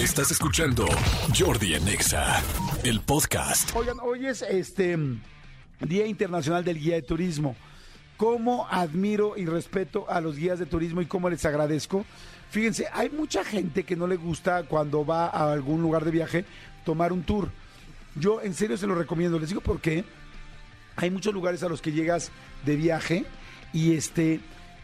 Estás escuchando Jordi Anexa, el podcast. Oigan, hoy es este Día Internacional del Guía de Turismo. ¿Cómo admiro y respeto a los guías de turismo y cómo les agradezco? Fíjense, hay mucha gente que no le gusta cuando va a algún lugar de viaje tomar un tour. Yo en serio se lo recomiendo. Les digo por qué. Hay muchos lugares a los que llegas de viaje y este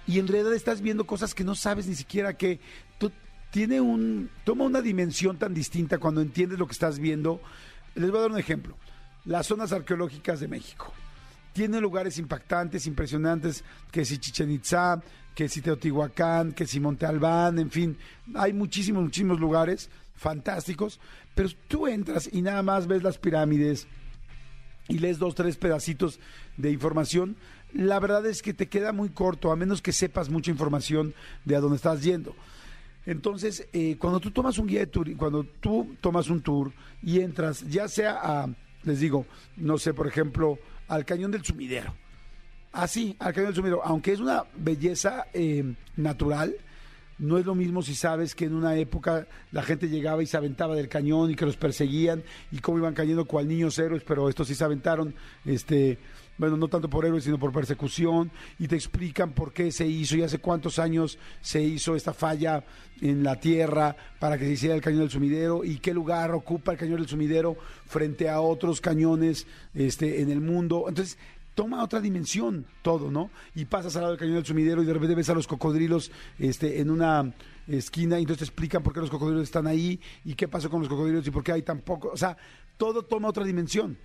y en realidad estás viendo cosas que no sabes ni siquiera que tú, tiene un toma una dimensión tan distinta cuando entiendes lo que estás viendo. Les voy a dar un ejemplo. Las zonas arqueológicas de México. Tienen lugares impactantes, impresionantes, que si Chichen Itza, que si Teotihuacán, que si Monte Albán, en fin, hay muchísimos, muchísimos lugares fantásticos, pero tú entras y nada más ves las pirámides y lees dos, tres pedacitos de información, la verdad es que te queda muy corto, a menos que sepas mucha información de a dónde estás yendo. Entonces, eh, cuando tú tomas un guía de tour, cuando tú tomas un tour y entras, ya sea a, les digo, no sé, por ejemplo, al Cañón del Sumidero. Así, al Cañón del Sumidero, aunque es una belleza eh, natural, no es lo mismo si sabes que en una época la gente llegaba y se aventaba del cañón y que los perseguían y cómo iban cayendo cual niños héroes, pero estos sí se aventaron, este, bueno, no tanto por héroes, sino por persecución, y te explican por qué se hizo y hace cuántos años se hizo esta falla en la tierra para que se hiciera el cañón del sumidero y qué lugar ocupa el cañón del sumidero frente a otros cañones este, en el mundo. Entonces, toma otra dimensión todo, ¿no? Y pasas al lado del cañón del sumidero y de repente ves a los cocodrilos este, en una esquina y entonces te explican por qué los cocodrilos están ahí y qué pasó con los cocodrilos y por qué hay tan poco. O sea, todo toma otra dimensión.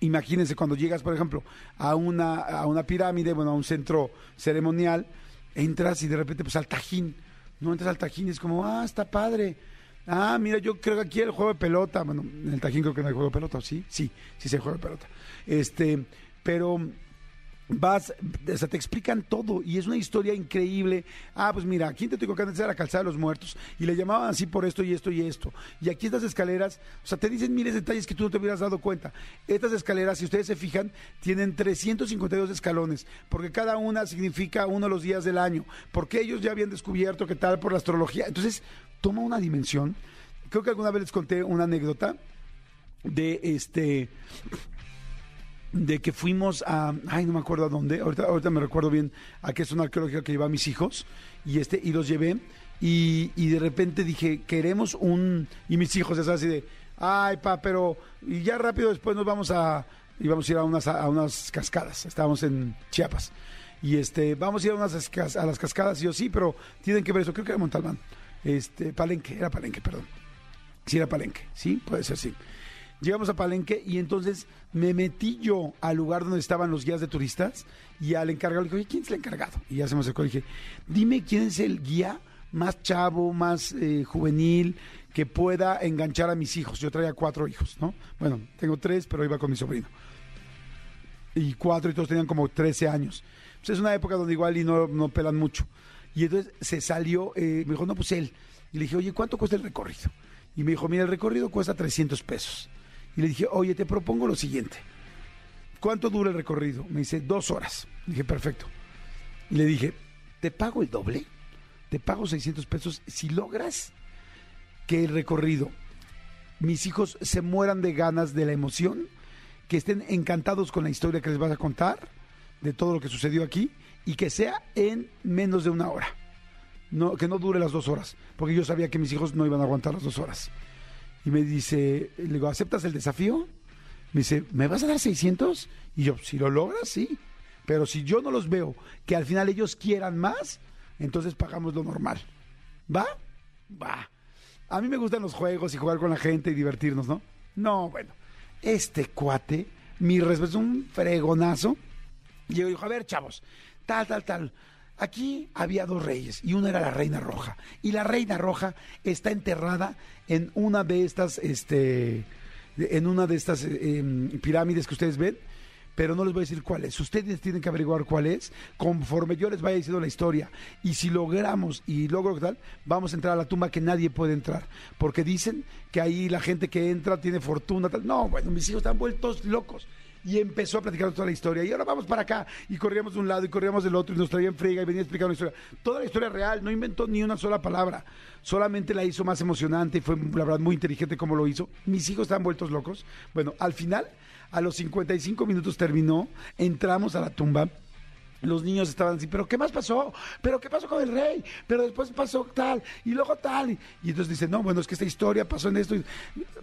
Imagínense cuando llegas, por ejemplo, a una, a una pirámide, bueno, a un centro ceremonial, entras y de repente, pues al Tajín, no entras al Tajín y es como, ah, está padre. Ah, mira, yo creo que aquí el juego de pelota, bueno, en el Tajín creo que no hay juego de pelota, ¿sí? Sí, sí se juega de pelota. Este, pero vas, o sea, te explican todo y es una historia increíble. Ah, pues mira, aquí en Teotihuacán era la calzada de los muertos y le llamaban así por esto y esto y esto. Y aquí estas escaleras, o sea, te dicen miles de detalles que tú no te hubieras dado cuenta. Estas escaleras, si ustedes se fijan, tienen 352 escalones, porque cada una significa uno de los días del año, porque ellos ya habían descubierto que tal por la astrología. Entonces, toma una dimensión. Creo que alguna vez les conté una anécdota de este de que fuimos a, ay, no me acuerdo a dónde, ahorita, ahorita me recuerdo bien a qué zona arqueológica que lleva a mis hijos, y este, y los llevé, y, y de repente dije, queremos un, y mis hijos, es así de, ay, pa, pero, y ya rápido después nos vamos a, íbamos a ir a unas, a unas cascadas, estábamos en Chiapas, y este, vamos a ir a, unas, a las cascadas, y yo, sí, pero tienen que ver eso, creo que era Montalbán, este, Palenque, era Palenque, perdón, sí era Palenque, sí, puede ser, sí. Llegamos a Palenque y entonces me metí yo al lugar donde estaban los guías de turistas y al encargado le dije, oye, ¿quién es el encargado? Y ya se me acercó y dije, dime quién es el guía más chavo, más eh, juvenil, que pueda enganchar a mis hijos. Yo traía cuatro hijos, ¿no? Bueno, tengo tres, pero iba con mi sobrino. Y cuatro y todos tenían como 13 años. Pues es una época donde igual y no, no pelan mucho. Y entonces se salió, eh, me dijo, no, pues él. Y le dije, oye, ¿cuánto cuesta el recorrido? Y me dijo, mira, el recorrido cuesta 300 pesos. Y le dije, oye, te propongo lo siguiente. ¿Cuánto dura el recorrido? Me dice, dos horas. Dije, perfecto. Y le dije, te pago el doble, te pago 600 pesos si logras que el recorrido, mis hijos se mueran de ganas de la emoción, que estén encantados con la historia que les vas a contar, de todo lo que sucedió aquí, y que sea en menos de una hora. No, que no dure las dos horas, porque yo sabía que mis hijos no iban a aguantar las dos horas. Y me dice, le digo, ¿aceptas el desafío? Me dice, ¿me vas a dar 600? Y yo, si lo logras, sí. Pero si yo no los veo, que al final ellos quieran más, entonces pagamos lo normal. ¿Va? Va. A mí me gustan los juegos y jugar con la gente y divertirnos, ¿no? No, bueno. Este cuate, mi respeto, es un fregonazo. Y yo digo, a ver, chavos, tal, tal, tal. Aquí había dos reyes y una era la reina roja. Y la reina roja está enterrada en una de estas, este, en una de estas eh, em, pirámides que ustedes ven, pero no les voy a decir cuál es. Ustedes tienen que averiguar cuál es conforme yo les vaya diciendo la historia. Y si logramos y logro tal, vamos a entrar a la tumba que nadie puede entrar. Porque dicen que ahí la gente que entra tiene fortuna. Tal. No, bueno, mis hijos están vueltos locos. Y empezó a platicar toda la historia. Y ahora vamos para acá, y corríamos de un lado y corríamos del otro, y nos traían frega y venía explicando la historia. Toda la historia real, no inventó ni una sola palabra, solamente la hizo más emocionante y fue, la verdad, muy inteligente como lo hizo. Mis hijos estaban vueltos locos. Bueno, al final, a los 55 minutos terminó, entramos a la tumba los niños estaban así, pero ¿qué más pasó? ¿Pero qué pasó con el rey? Pero después pasó tal, y luego tal. Y, entonces dicen, no, bueno, es que esta historia pasó en esto.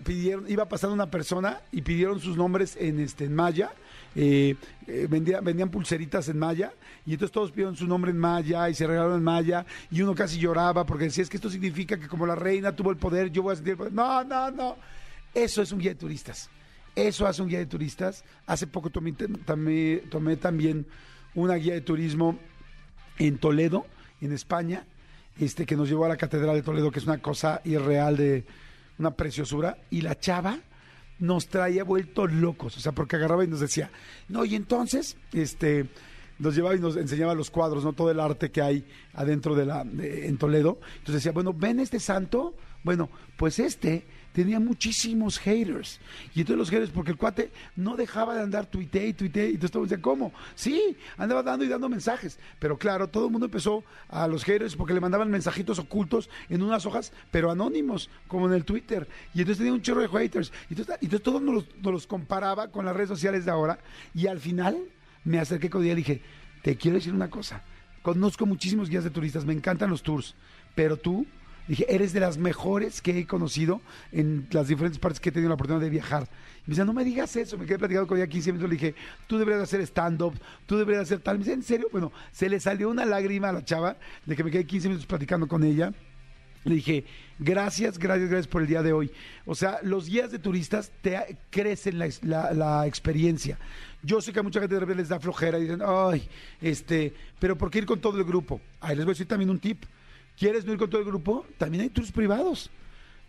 Pidieron, iba pasando una persona y pidieron sus nombres en, este, en maya. Eh, eh, vendían pulseritas en maya y entonces todos pidieron su nombre en maya y se regalaron en maya y uno casi lloraba porque decía es que esto significa que como la reina tuvo el poder yo voy a sentir el poder no, no, no eso es un guía de turistas eso hace un guía de turistas hace poco tomé también una guía de turismo en Toledo, en España, este, que nos llevó a la Catedral de Toledo, que es una cosa irreal de una preciosura, y la chava nos traía vueltos locos, o sea, porque agarraba y nos decía, no, y entonces, este, nos llevaba y nos enseñaba los cuadros, no todo el arte que hay adentro de la, en Toledo. Entonces decía, bueno, ven este santo, bueno, pues este tenía muchísimos haters. Y entonces los haters, porque el cuate no dejaba de andar tuite y tuite, y entonces todos decían, ¿cómo? Sí, andaba dando y dando mensajes. Pero claro, todo el mundo empezó a los haters porque le mandaban mensajitos ocultos en unas hojas, pero anónimos, como en el Twitter. Y entonces tenía un chorro de haters. Y entonces, entonces todo nos los, los comparaba con las redes sociales de ahora. Y al final me acerqué con ella y dije, te quiero decir una cosa. Conozco muchísimos guías de turistas, me encantan los tours, pero tú Dije, eres de las mejores que he conocido en las diferentes partes que he tenido la oportunidad de viajar. Y me dice, no me digas eso. Me quedé platicando con ella 15 minutos. Le dije, tú deberías hacer stand-up, tú deberías hacer tal. Me dice, ¿en serio? Bueno, se le salió una lágrima a la chava de que me quedé 15 minutos platicando con ella. Le dije, gracias, gracias, gracias por el día de hoy. O sea, los guías de turistas te crecen la, la, experiencia. Yo sé que a mucha gente de repente les da flojera y dicen, ay, este, pero ¿por qué ir con todo el grupo? Ahí les voy a decir también un tip. ¿Quieres no ir con todo el grupo? También hay tours privados.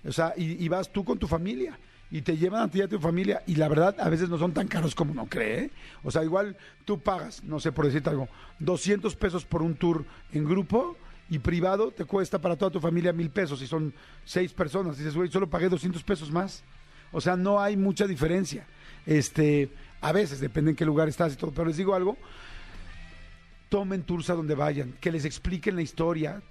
O sea, y, vas tú con tu familia y te llevan a ti y a tu familia y la verdad a veces no son tan caros como uno cree. ¿eh? O sea, igual tú pagas, no sé por decirte algo, 200 pesos por un tour en grupo y privado te cuesta para toda tu familia mil pesos y son seis personas. Dices, güey, solo pagué 200 pesos más. O sea, no hay mucha diferencia. Este, a veces, depende en qué lugar estás y todo, pero les digo algo, tomen tours a donde vayan, que les expliquen la historia,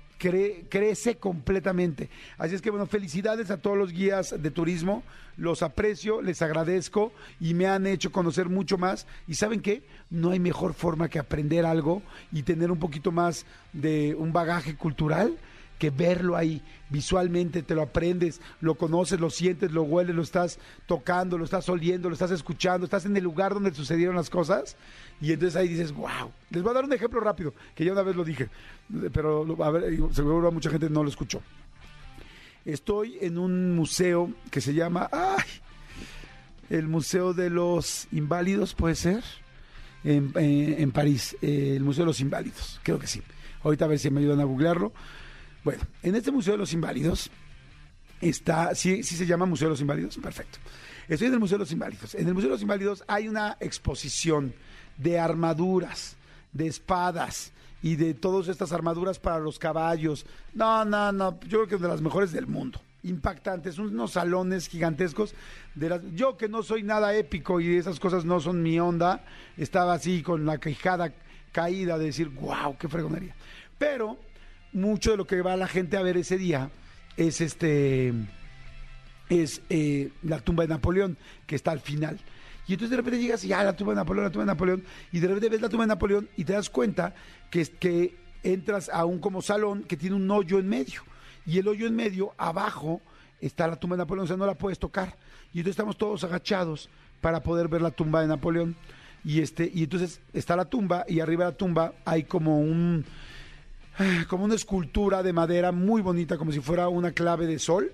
crece completamente. Así es que bueno, felicidades a todos los guías de turismo, los aprecio, les agradezco y me han hecho conocer mucho más. Y saben qué, no hay mejor forma que aprender algo y tener un poquito más de un bagaje cultural que verlo ahí visualmente, te lo aprendes, lo conoces, lo sientes, lo hueles, lo estás tocando, lo estás oliendo, lo estás escuchando, estás en el lugar donde sucedieron las cosas y entonces ahí dices, wow. Les voy a dar un ejemplo rápido, que ya una vez lo dije, pero a ver, seguro mucha gente no lo escuchó. Estoy en un museo que se llama, ay, el Museo de los Inválidos, puede ser, en, en, París, eh, el Museo de los Inválidos, creo que sí. Ahorita a ver si me ayudan a googlearlo bueno, en este Museo de los Inválidos está, ¿sí, sí se llama Museo de los Inválidos? Perfecto. Estoy en el Museo de los Inválidos. En el Museo de los Inválidos hay una exposición de armaduras, de espadas y de todas estas armaduras para los caballos. No, no, no, yo creo que es de las mejores del mundo. Impactantes, unos salones gigantescos. Yo que no soy nada épico y esas cosas no son mi onda, estaba así con la quejada caída de decir, wow, qué fregonería. Pero mucho de lo que va la gente a ver ese día es este es eh, la tumba de Napoleón, que está al final. Y entonces de repente llegas y ya la tumba de Napoleón, la tumba de Napoleón, y de repente ves la tumba de Napoleón y te das cuenta que, que entras a un como salón que tiene un hoyo en medio. Y el hoyo en medio, abajo, está la tumba de Napoleón, o sea, no la puedes tocar. Y entonces estamos todos agachados para poder ver la tumba de Napoleón. Y este, y entonces está la tumba, y arriba de la tumba hay como un como una escultura de madera muy bonita, como si fuera una clave de sol.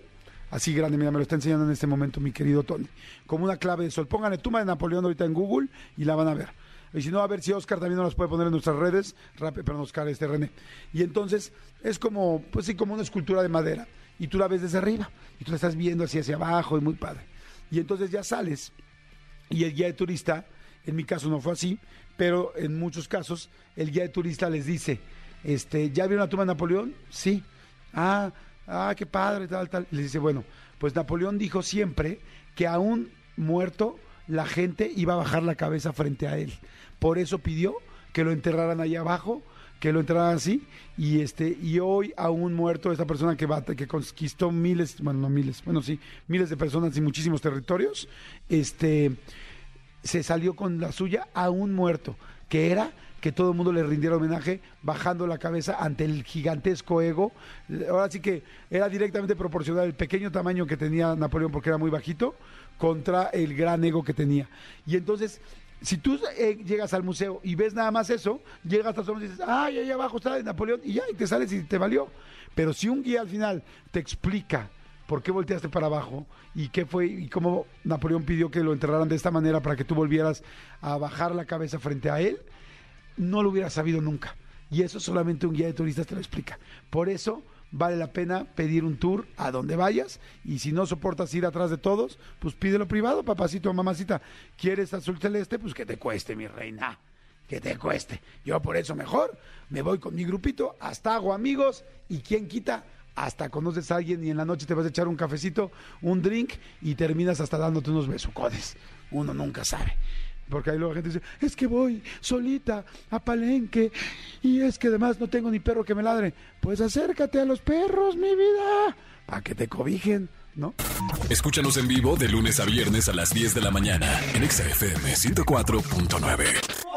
Así grande, mira, me lo está enseñando en este momento mi querido Tony. Como una clave de sol. Pónganle tumba de Napoleón ahorita en Google y la van a ver. Y si no, a ver si Oscar también nos las puede poner en nuestras redes. Rápido, perdón, Oscar, este René. Y entonces es como, pues sí, como una escultura de madera. Y tú la ves desde arriba. Y tú la estás viendo así hacia abajo y muy padre. Y entonces ya sales. Y el guía de turista, en mi caso no fue así, pero en muchos casos el guía de turista les dice, este, ¿ya vieron la tumba de Napoleón? Sí. Ah, ah, qué padre, tal, tal. Y le dice, bueno, pues Napoleón dijo siempre que a un muerto la gente iba a bajar la cabeza frente a él. Por eso pidió que lo enterraran ahí abajo, que lo enterraran así, y este, y hoy aún muerto esta persona que va, que conquistó miles, bueno, no miles, bueno sí, miles de personas y muchísimos territorios, este se salió con la suya aún muerto, que era que todo el mundo le rindiera homenaje bajando la cabeza ante el gigantesco ego. Ahora sí que era directamente proporcional el pequeño tamaño que tenía Napoleón porque era muy bajito contra el gran ego que tenía. Y entonces, si tú eh, llegas al museo y ves nada más eso, llegas hasta y dices, ay, ahí abajo está Napoleón y ya, y te sales y te valió. Pero si un guía al final te explica por qué volteaste para abajo y qué fue y cómo Napoleón pidió que lo enterraran de esta manera para que tú volvieras a bajar la cabeza frente a él, no lo hubieras sabido nunca. Y eso solamente un guía de turistas te lo explica. Por eso vale la pena pedir un tour a donde vayas y si no soportas ir atrás de todos, pues pídelo privado, papacito o mamacita. ¿Quieres azul celeste? Pues que te cueste, mi reina. Que te cueste. Yo por eso mejor me voy con mi grupito, hasta hago amigos y quién quita hasta conoces a alguien y en la noche te vas a echar un cafecito, un drink y terminas hasta dándote unos besucodes. Uno nunca sabe. Porque ahí luego la gente dice, es que voy solita a Palenque y es que además no tengo ni perro que me ladre. Pues acércate a los perros, mi vida, para que te cobijen, ¿no? Escúchanos en vivo de lunes a viernes a las 10 de la mañana en XFM 104.9.